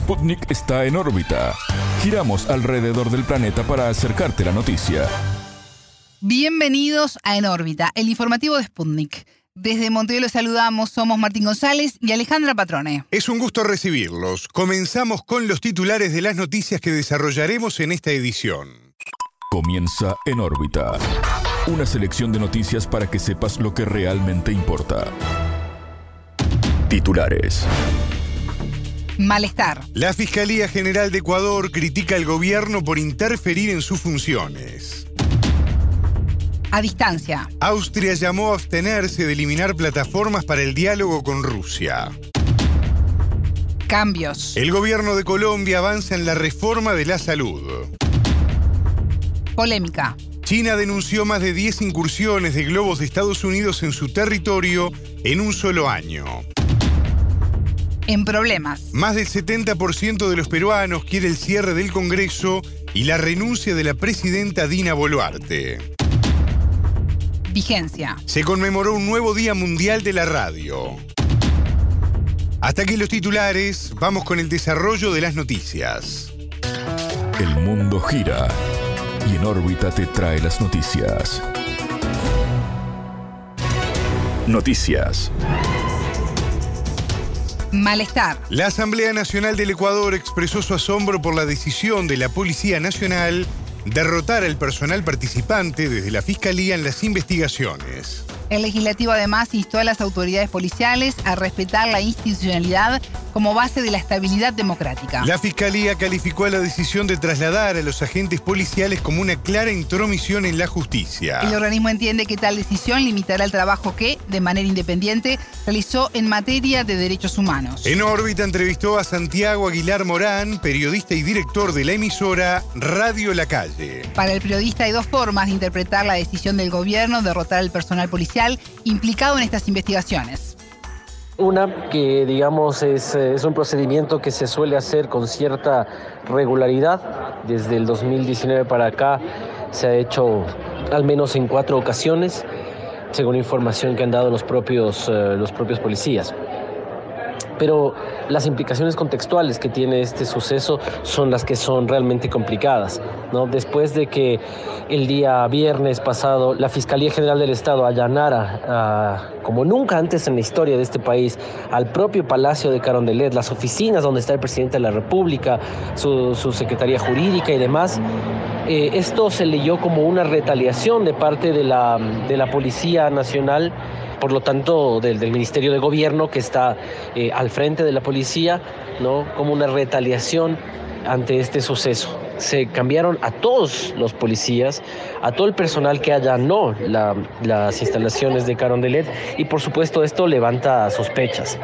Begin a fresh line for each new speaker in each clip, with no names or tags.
Sputnik está en órbita. Giramos alrededor del planeta para acercarte la noticia.
Bienvenidos a En órbita, el informativo de Sputnik. Desde Montevideo los saludamos, somos Martín González y Alejandra Patrone.
Es un gusto recibirlos. Comenzamos con los titulares de las noticias que desarrollaremos en esta edición.
Comienza En órbita. Una selección de noticias para que sepas lo que realmente importa. Titulares.
Malestar.
La Fiscalía General de Ecuador critica al gobierno por interferir en sus funciones.
A distancia.
Austria llamó a abstenerse de eliminar plataformas para el diálogo con Rusia.
Cambios.
El gobierno de Colombia avanza en la reforma de la salud.
Polémica.
China denunció más de 10 incursiones de globos de Estados Unidos en su territorio en un solo año
en problemas.
Más del 70% de los peruanos quiere el cierre del Congreso y la renuncia de la presidenta Dina Boluarte.
Vigencia.
Se conmemoró un nuevo Día Mundial de la Radio. Hasta aquí los titulares, vamos con el desarrollo de las noticias.
El mundo gira y en órbita te trae las noticias. Noticias.
Malestar.
La Asamblea Nacional del Ecuador expresó su asombro por la decisión de la Policía Nacional derrotar al personal participante desde la Fiscalía en las investigaciones.
El legislativo además instó a las autoridades policiales a respetar la institucionalidad como base de la estabilidad democrática.
La Fiscalía calificó la decisión de trasladar a los agentes policiales como una clara intromisión en la justicia.
El organismo entiende que tal decisión limitará el trabajo que, de manera independiente, realizó en materia de derechos humanos.
En órbita entrevistó a Santiago Aguilar Morán, periodista y director de la emisora Radio La Calle.
Para el periodista hay dos formas de interpretar la decisión del gobierno de derrotar al personal policial implicado en estas investigaciones.
Una que, digamos, es, es, un procedimiento que se suele hacer con cierta regularidad. Desde el 2019 para acá se ha hecho al menos en cuatro ocasiones, según información que han dado los propios, eh, los propios policías pero las implicaciones contextuales que tiene este suceso son las que son realmente complicadas. ¿no? Después de que el día viernes pasado la Fiscalía General del Estado allanara, ah, como nunca antes en la historia de este país, al propio Palacio de Carondelet, las oficinas donde está el presidente de la República, su, Secretaría Jurídica y demás, eh, esto se leyó como una retaliación de parte de la, de la Policía Nacional por lo tanto, del, Ministerio de Gobierno que está eh, al frente de la policía, ¿no? como una retaliación ante este suceso. Se cambiaron a todos los policías, a todo el personal que allanó la, las instalaciones de Carondelet y por supuesto esto levanta sospechas.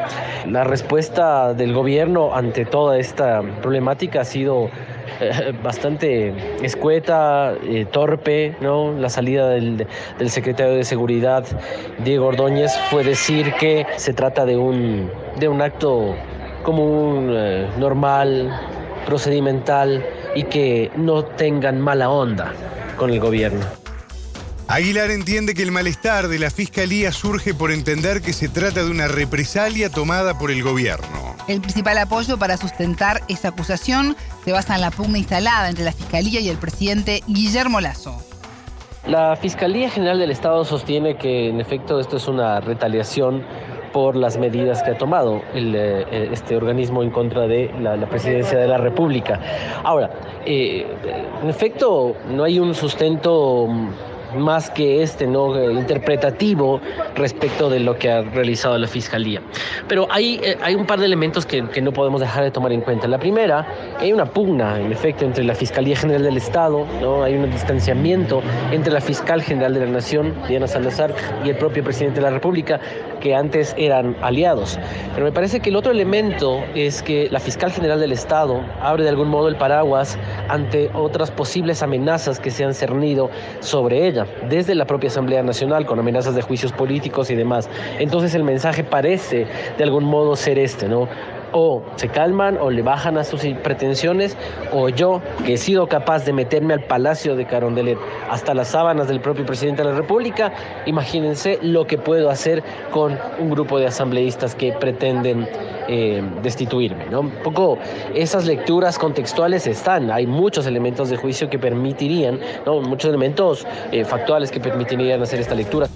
La respuesta del gobierno ante toda esta problemática ha sido bastante escueta, eh, torpe, ¿no? La salida del, secretario de Seguridad, Diego Ordóñez, fue decir que se trata de un, de un acto común, eh, normal, procedimental y que no tengan mala onda con el gobierno.
Aguilar entiende que el malestar de la Fiscalía surge por entender que se trata de una represalia tomada por el gobierno.
El principal apoyo para sustentar esa acusación se basa en la pugna instalada entre la Fiscalía y el presidente Guillermo Lazo.
La Fiscalía General del Estado sostiene que en efecto esto es una retaliación por las medidas que ha tomado eh, este organismo en contra de la, presidencia de la República. Ahora, eh, en efecto, no hay un sustento más que este no eh, interpretativo respecto de lo que ha realizado la fiscalía. Pero hay, eh, hay un par de elementos que, que, no podemos dejar de tomar en cuenta. La primera, hay una pugna, en efecto, entre la Fiscalía General del Estado, ¿no? hay un distanciamiento entre la Fiscal General de la Nación, Diana Salazar, y el propio presidente de la República, que antes eran aliados. Pero me parece que el otro elemento es que la Fiscal General del Estado abre de algún modo el paraguas ante otras posibles amenazas que se han cernido sobre ella desde la propia Asamblea Nacional con amenazas de juicios políticos y demás. Entonces el mensaje parece de algún modo ser este, ¿no? O se calman o le bajan a sus pretensiones, o yo, que he sido capaz de meterme al Palacio de Carondelet hasta las sábanas del propio presidente de la República, imagínense lo que puedo hacer con un grupo de asambleístas que pretenden eh, destituirme. ¿no? Un poco esas lecturas contextuales están, hay muchos elementos de juicio que permitirían, ¿no? muchos elementos eh, factuales que permitirían hacer esta lectura.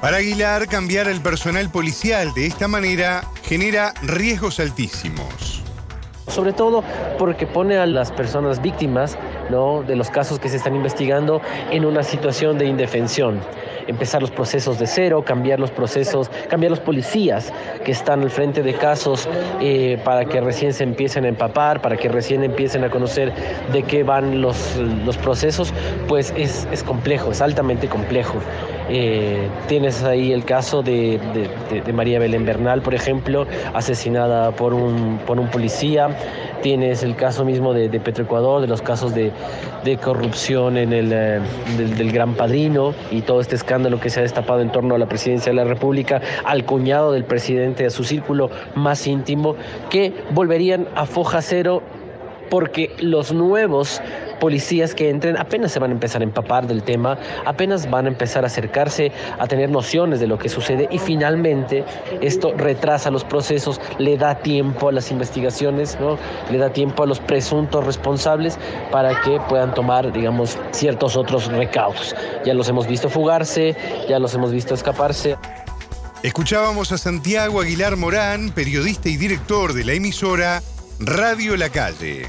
Para Aguilar, cambiar el personal policial de esta manera genera riesgos altísimos.
Sobre todo porque pone a las personas víctimas ¿no? de los casos que se están investigando en una situación de indefensión. Empezar los procesos de cero, cambiar los procesos, cambiar los policías que están al frente de casos eh, para que recién se empiecen a empapar, para que recién empiecen a conocer de qué van los, los procesos, pues es, es complejo, es altamente complejo. Eh, tienes ahí el caso de, María Belén Bernal, por ejemplo, asesinada por un, por un policía. Tienes el caso mismo de, Petroecuador, de los casos de, corrupción en el, eh, del, Gran Padrino y todo este escándalo que se ha destapado en torno a la presidencia de la República, al cuñado del presidente, a su círculo más íntimo, que volverían a foja cero porque los nuevos policías que entren apenas se van a empezar a empapar del tema, apenas van a empezar a acercarse a tener nociones de lo que sucede y finalmente esto retrasa los procesos, le da tiempo a las investigaciones, ¿no? le da tiempo a los presuntos responsables para que puedan tomar, digamos, ciertos otros recaudos. Ya los hemos visto fugarse, ya los hemos visto escaparse.
Escuchábamos a Santiago Aguilar Morán, periodista y director de la emisora Radio La Calle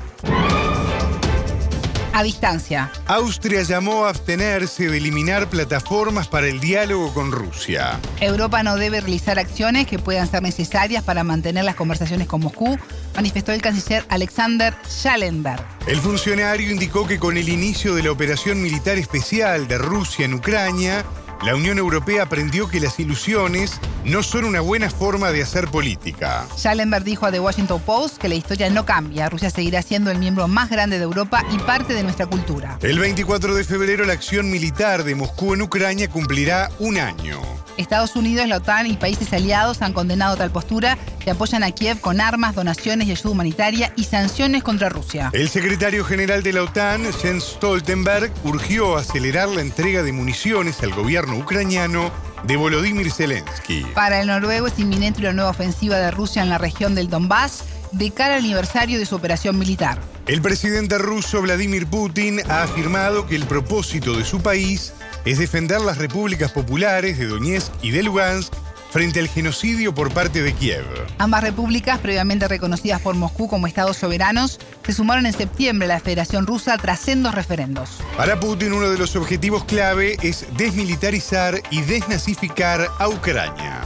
a distancia.
Austria llamó a abstenerse de eliminar plataformas para el diálogo con Rusia.
Europa no debe realizar acciones que puedan ser necesarias para mantener las conversaciones con Moscú, manifestó el canciller Alexander Schallenberg.
El funcionario indicó que con el inicio de la operación militar especial de Rusia en Ucrania, la Unión Europea aprendió que las ilusiones no son una buena forma de hacer política.
Schallenberg dijo a The Washington Post que la historia no cambia. Rusia seguirá siendo el miembro más grande de Europa y parte de nuestra cultura.
El 24 de febrero la acción militar de Moscú en Ucrania cumplirá un año.
Estados Unidos, la OTAN y países aliados han condenado tal postura y apoyan a Kiev con armas, donaciones y ayuda humanitaria y sanciones contra Rusia.
El secretario general de la OTAN, Jens Stoltenberg, urgió acelerar la entrega de municiones al gobierno ucraniano de Volodymyr Zelensky.
Para el noruego es inminente una nueva ofensiva de Rusia en la región del Donbass de cara al aniversario de su operación militar.
El presidente ruso Vladimir Putin ha afirmado que el propósito de su país es defender las repúblicas populares de Donetsk y de Lugansk frente al genocidio por parte de Kiev.
Ambas repúblicas, previamente reconocidas por Moscú como estados soberanos, se sumaron en septiembre a la Federación Rusa tras sendos referendos.
Para Putin, uno de los objetivos clave es desmilitarizar y desnazificar a Ucrania.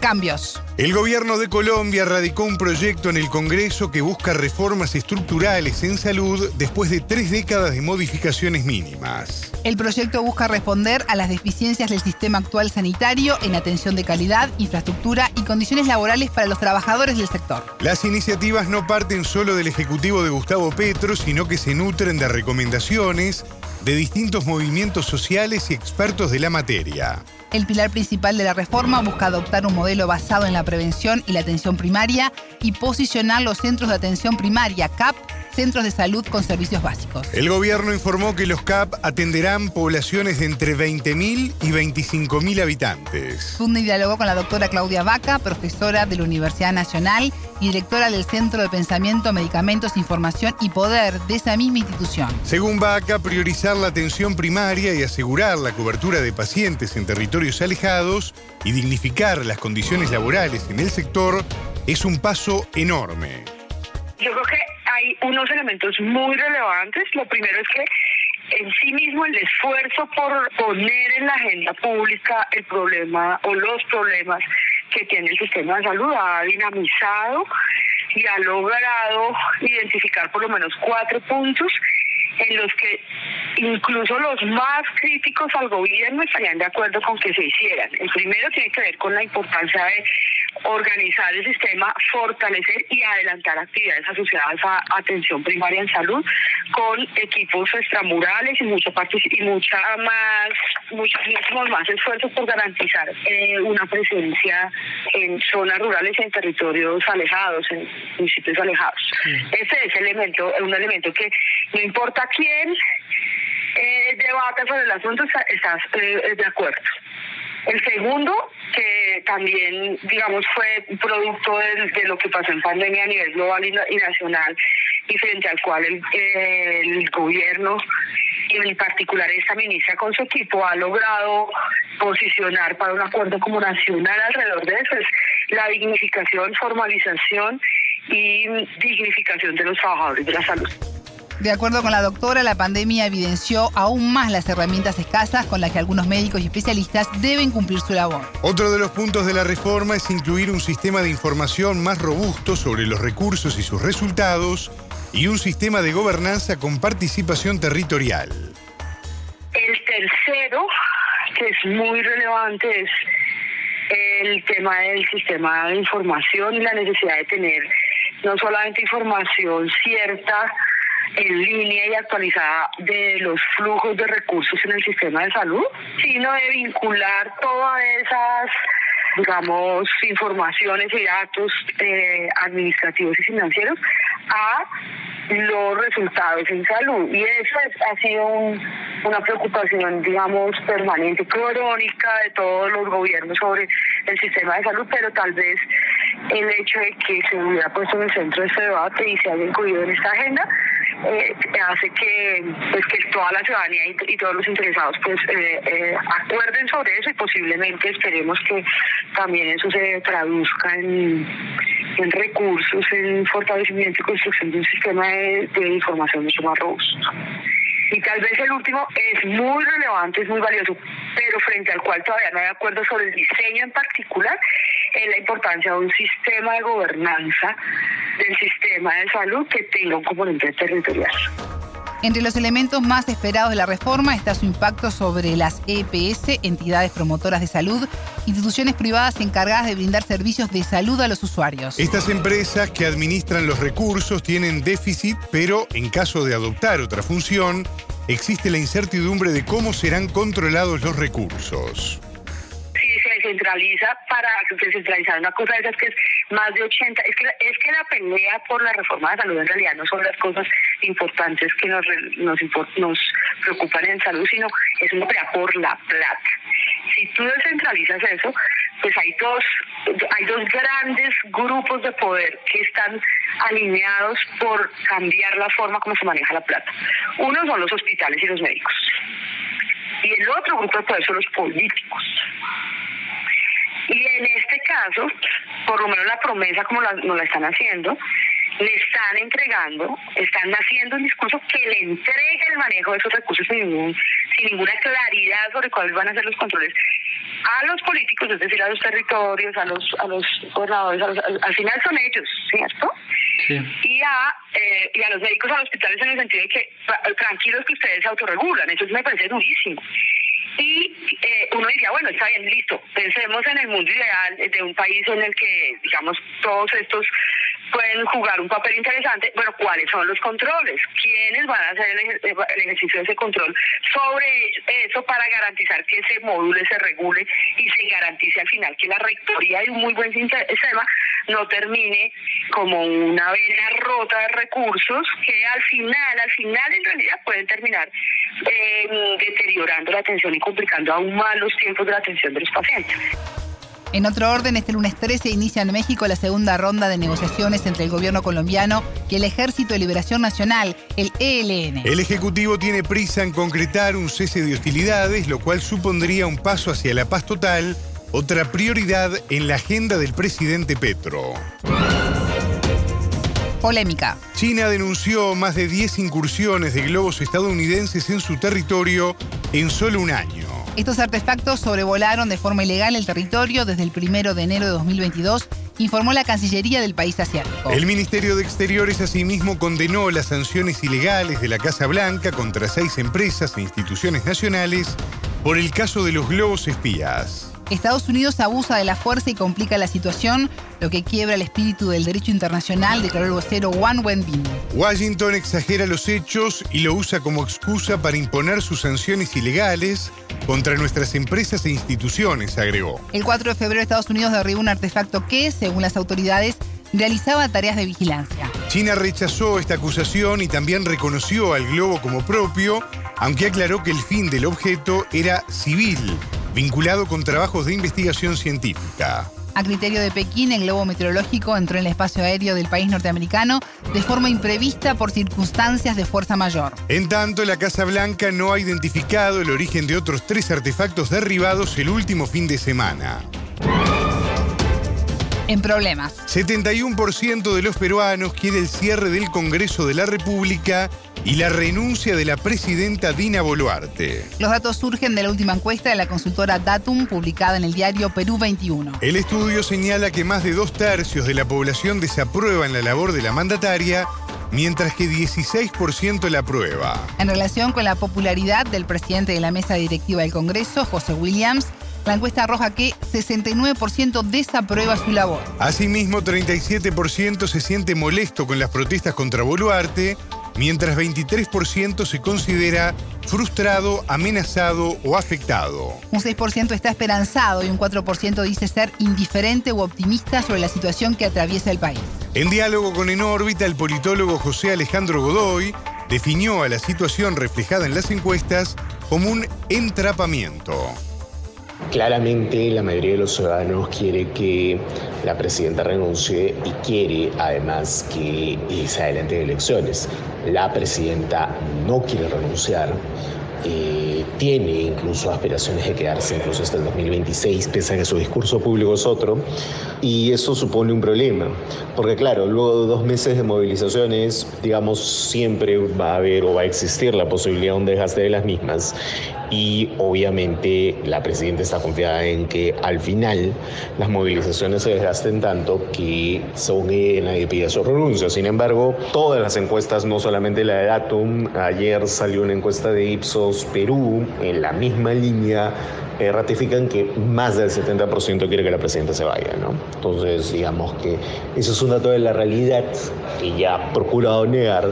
Cambios.
El gobierno de Colombia radicó un proyecto en el Congreso que busca reformas estructurales en salud después de tres décadas de modificaciones mínimas.
El proyecto busca responder a las deficiencias del sistema actual sanitario en atención de calidad, infraestructura y condiciones laborales para los trabajadores del sector.
Las iniciativas no parten solo del Ejecutivo de Gustavo Petro, sino que se nutren de recomendaciones de distintos movimientos sociales y expertos de la materia.
El pilar principal de la reforma busca adoptar un modelo basado en la prevención y la atención primaria y posicionar los centros de atención primaria, CAP, centros de salud con servicios básicos.
El gobierno informó que los CAP atenderán poblaciones de entre 20.000 y 25.000 habitantes.
Funde dialogó con la doctora Claudia Vaca, profesora de la Universidad Nacional y directora del Centro de Pensamiento, Medicamentos, Información y Poder de esa misma institución.
Según Vaca, priorizar la atención primaria y asegurar la cobertura de pacientes en territorios alejados y dignificar las condiciones laborales en el sector es un paso enorme.
Yo creo que hay unos elementos muy relevantes. Lo primero es que en sí mismo el esfuerzo por poner en la agenda pública el problema o los problemas que tiene el sistema de salud ha dinamizado y ha logrado identificar por lo menos cuatro puntos en los que incluso los más críticos al gobierno estarían de acuerdo con que se hicieran. El primero tiene que ver con la importancia de organizar el sistema, fortalecer y adelantar actividades asociadas a atención primaria en salud con equipos extramurales y mucha y mucha más, muchísimos más esfuerzos por garantizar eh, una presencia en zonas rurales y en territorios alejados, en municipios alejados. Ese es elemento, un elemento que no importa quién eh, debata sobre el asunto, estás eh, de acuerdo. El segundo, que también, digamos, fue producto de, lo que pasó en pandemia a nivel global y, nacional, y frente al cual el, gobierno y en particular esta ministra con su equipo ha logrado posicionar para un acuerdo como nacional alrededor de eso, es la dignificación, formalización y dignificación de los trabajadores de la salud.
De acuerdo con la doctora, la pandemia evidenció aún más las herramientas escasas con las que algunos médicos y especialistas deben cumplir su labor.
Otro de los puntos de la reforma es incluir un sistema de información más robusto sobre los recursos y sus resultados y un sistema de gobernanza con participación territorial.
El tercero, que es muy relevante, es el tema del sistema de información y la necesidad de tener no solamente información cierta, en línea y actualizada de los flujos de recursos en el sistema de salud, sino de vincular todas esas digamos, informaciones y datos eh, administrativos y financieros a los resultados en salud. Y eso ha sido una preocupación, digamos, permanente, crónica de todos los gobiernos sobre el sistema de salud, pero tal vez el hecho de que se hubiera puesto en el centro de este debate y se haya incluido en esta agenda eh, hace que pues que toda la ciudadanía y, todos los interesados pues eh, eh, acuerden sobre eso y posiblemente esperemos que también eso se traduzca en, en recursos, en fortalecimiento y construcción de un sistema de, de información mucho más robusto. Y tal vez el último es muy relevante, es muy valioso, pero frente al cual todavía no hay acuerdo sobre el diseño en particular, es la importancia de un sistema de gobernanza del sistema de salud que tenga un componente territorial.
Entre los elementos más esperados de la reforma está su impacto sobre las EPS, entidades promotoras de salud, instituciones privadas encargadas de brindar servicios de salud a los usuarios.
Estas empresas que administran los recursos tienen déficit, pero en caso de adoptar otra función, existe la incertidumbre de cómo serán controlados los recursos
centraliza para descentralizar una cosa de esas que es más de 80. Es que, es que la pelea por la reforma de salud en realidad no son las cosas importantes que nos, nos, nos preocupan en salud, sino es una pelea por la plata. Si tú descentralizas eso, pues hay dos, hay dos grandes grupos de poder que están alineados por cambiar la forma como se maneja la plata. Uno son los hospitales y los médicos. Y el otro grupo de poder son los políticos. Y en este caso, por lo menos la promesa como la, nos la están haciendo, le están entregando, están haciendo un discurso que le entrega el manejo de esos recursos sin, sin ninguna claridad sobre cuáles van a ser los controles a los políticos, es decir, a los territorios, a los a los gobernadores, al final son ellos, ¿cierto? Y, a, eh, y a los médicos, a los hospitales en el sentido de que tranquilos que ustedes se autorregulan, eso me parece durísimo. Y eh, uno diría, bueno, está bien, listo, pensemos en el mundo ideal de un país en el que, digamos, todos estos pueden jugar un papel interesante. Bueno, ¿cuáles son los controles? ¿Quiénes van a hacer el, ejercicio de ese control sobre eso para garantizar que ese módulo se regule y se garantice al final que la rectoría de un muy buen sistema no termine como una vena rota de recursos que al final, al final en realidad pueden terminar eh, deteriorando la atención y complicando aún más los tiempos de la atención de los pacientes.
En otro orden, este lunes 13 inicia en México la segunda ronda de negociaciones entre el gobierno colombiano y el Ejército de Liberación Nacional, el ELN.
El Ejecutivo tiene prisa en concretar un cese de hostilidades, lo cual supondría un paso hacia la paz total, otra prioridad en la agenda del presidente Petro.
Polémica.
China denunció más de 10 incursiones de globos estadounidenses en su territorio en solo un año.
Estos artefactos sobrevolaron de forma ilegal el territorio desde el 1 de enero de 2022 informó la Cancillería del país asiático.
El Ministerio de Exteriores asimismo condenó las sanciones ilegales de la Casa Blanca contra seis empresas e instituciones nacionales por el caso de los globos espías.
Estados Unidos abusa de la fuerza y complica la situación, lo que quiebra el espíritu del derecho internacional, declaró el vocero Juan Wenbin.
Washington exagera los hechos y lo usa como excusa para imponer sus sanciones ilegales contra nuestras empresas e instituciones, agregó.
El 4 de febrero Estados Unidos derribó un artefacto que, según las autoridades, realizaba tareas de vigilancia.
China rechazó esta acusación y también reconoció al globo como propio, aunque aclaró que el fin del objeto era civil, vinculado con trabajos de investigación científica.
A criterio de Pekín, el globo meteorológico entró en el espacio aéreo del país norteamericano de forma imprevista por circunstancias de fuerza mayor.
En tanto, la Casa Blanca no ha identificado el origen de otros tres artefactos derribados el último fin de semana
en problemas.
71% de los peruanos quiere el cierre del Congreso de la República y la renuncia de la presidenta Dina Boluarte.
Los datos surgen de la última encuesta de la consultora Datum publicada en el diario Perú 21.
El estudio señala que más de dos tercios de la población desaprueban la labor de la mandataria mientras que 16% la aprueba.
En relación con la popularidad del presidente de la mesa directiva del Congreso, José Williams, la encuesta arroja que 69% desaprueba su labor.
Asimismo, 37% se siente molesto con las protestas contra Boluarte, mientras 23% se considera frustrado, amenazado o afectado.
Un 6% está esperanzado y un 4% dice ser indiferente u optimista sobre la situación que atraviesa el país.
En diálogo con En órbita, el politólogo José Alejandro Godoy definió a la situación reflejada en las encuestas como un entrapamiento.
Claramente la mayoría de los ciudadanos quiere que la presidenta renuncie y quiere además que se adelante elecciones. La presidenta no quiere renunciar. Eh, tiene incluso aspiraciones de quedarse incluso hasta el 2026, pese a que su discurso público es otro, y eso supone un problema, porque claro, luego de dos meses de movilizaciones, digamos, siempre va a haber o va a existir la posibilidad de un desgaste de las mismas, y obviamente la presidenta está confiada en que al final las movilizaciones se desgasten tanto que según ella nadie pida su renuncia. Sin embargo, todas las encuestas, no solamente la de Datum, ayer salió una encuesta de Ipsos Perú en la misma línea eh, ratifican que más del 70% quiere que la presidenta se vaya, ¿no? Entonces, digamos que eso es un dato de la realidad que ya ha procurado negar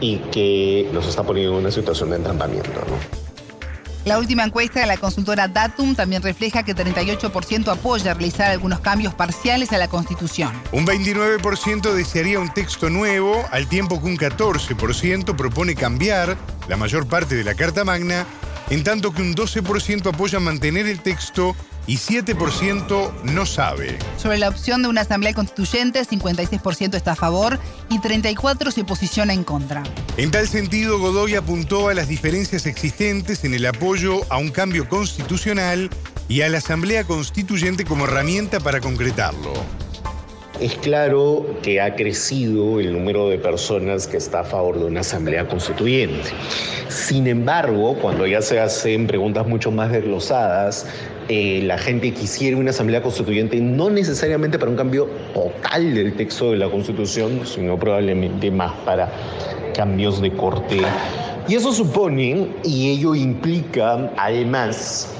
y que nos está poniendo en una situación de entrampamiento, ¿no?
La última encuesta de la consultora Datum también refleja que 38% apoya realizar algunos cambios parciales a la Constitución.
Un 29% desearía un texto nuevo, al tiempo que un 14% propone cambiar la mayor parte de la Carta Magna, en tanto que un 12% apoya mantener el texto y 7% no sabe.
Sobre la opción de una asamblea constituyente, 56% está a favor y 34% se posiciona en contra.
En tal sentido, Godoy apuntó a las diferencias existentes en el apoyo a un cambio constitucional y a la asamblea constituyente como herramienta para concretarlo.
Es claro que ha crecido el número de personas que está a favor de una asamblea constituyente. Sin embargo, cuando ya se hacen preguntas mucho más desglosadas, eh, la gente quisiera una asamblea constituyente no necesariamente para un cambio total del texto de la constitución, sino probablemente más para cambios de corte. Y eso supone, y ello implica además,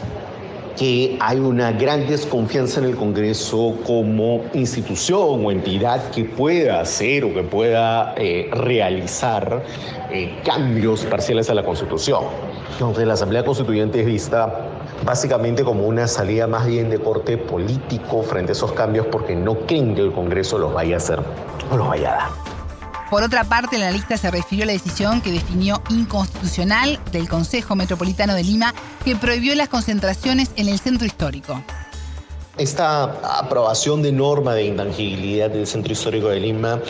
que hay una gran desconfianza en el Congreso como institución o entidad que pueda hacer o que pueda eh, realizar eh, cambios parciales a la Constitución. Entonces la Asamblea Constituyente es vista básicamente como una salida más bien de corte político frente a esos cambios porque no creen que el Congreso los vaya a hacer o los vaya a dar.
Por otra parte, la lista se refirió a la decisión que definió inconstitucional del Consejo Metropolitano de Lima que prohibió las concentraciones en el centro histórico.
Esta aprobación de norma de intangibilidad del Centro Histórico de Lima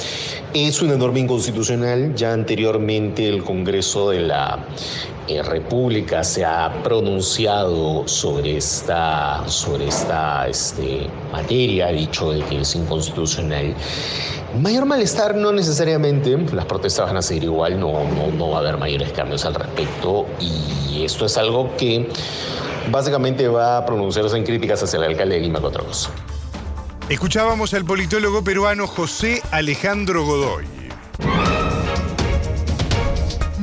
es una norma inconstitucional. Ya anteriormente el Congreso de la eh, República se ha pronunciado sobre esta, sobre esta este, materia, ha dicho de que es inconstitucional. Mayor malestar no necesariamente, las protestas van a seguir igual, no, no, no va a haber mayores cambios al respecto y esto es algo que básicamente va a pronunciarse en críticas hacia el alcalde de Lima contra cosa.
Escuchábamos al politólogo peruano José Alejandro Godoy.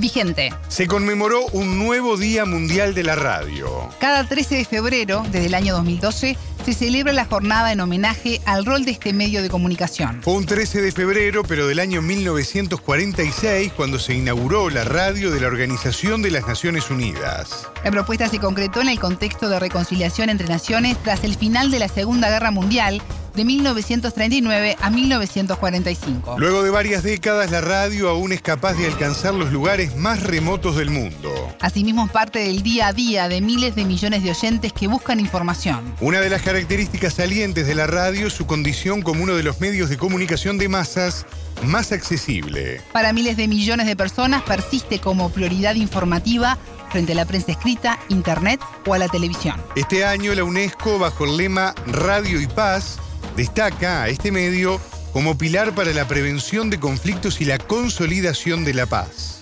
Vigente.
Se conmemoró un nuevo Día Mundial de la Radio.
Cada 13 de febrero, desde el año 2012, se celebra la jornada en homenaje al rol de este medio de comunicación.
Fue un 13 de febrero, pero del año 1946, cuando se inauguró la radio de la Organización de las Naciones Unidas.
La propuesta se concretó en el contexto de reconciliación entre naciones tras el final de la Segunda Guerra Mundial de 1939 a 1945.
Luego de varias décadas, la radio aún es capaz de alcanzar los lugares más remotos del mundo.
Asimismo, es parte del día a día de miles de millones de oyentes que buscan información.
Una de las características salientes de la radio es su condición como uno de los medios de comunicación de masas más accesible.
Para miles de millones de personas persiste como prioridad informativa frente a la prensa escrita, internet o a la televisión.
Este año la UNESCO, bajo el lema Radio y Paz, destaca a este medio como pilar para la prevención de conflictos y la consolidación de la paz.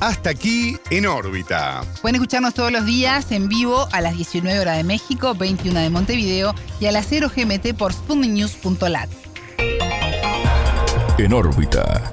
Hasta aquí en órbita.
Pueden escucharnos todos los días en vivo a las 19 horas de México, 21 de Montevideo y a las 0 GMT por sputniknews.lat.
En órbita.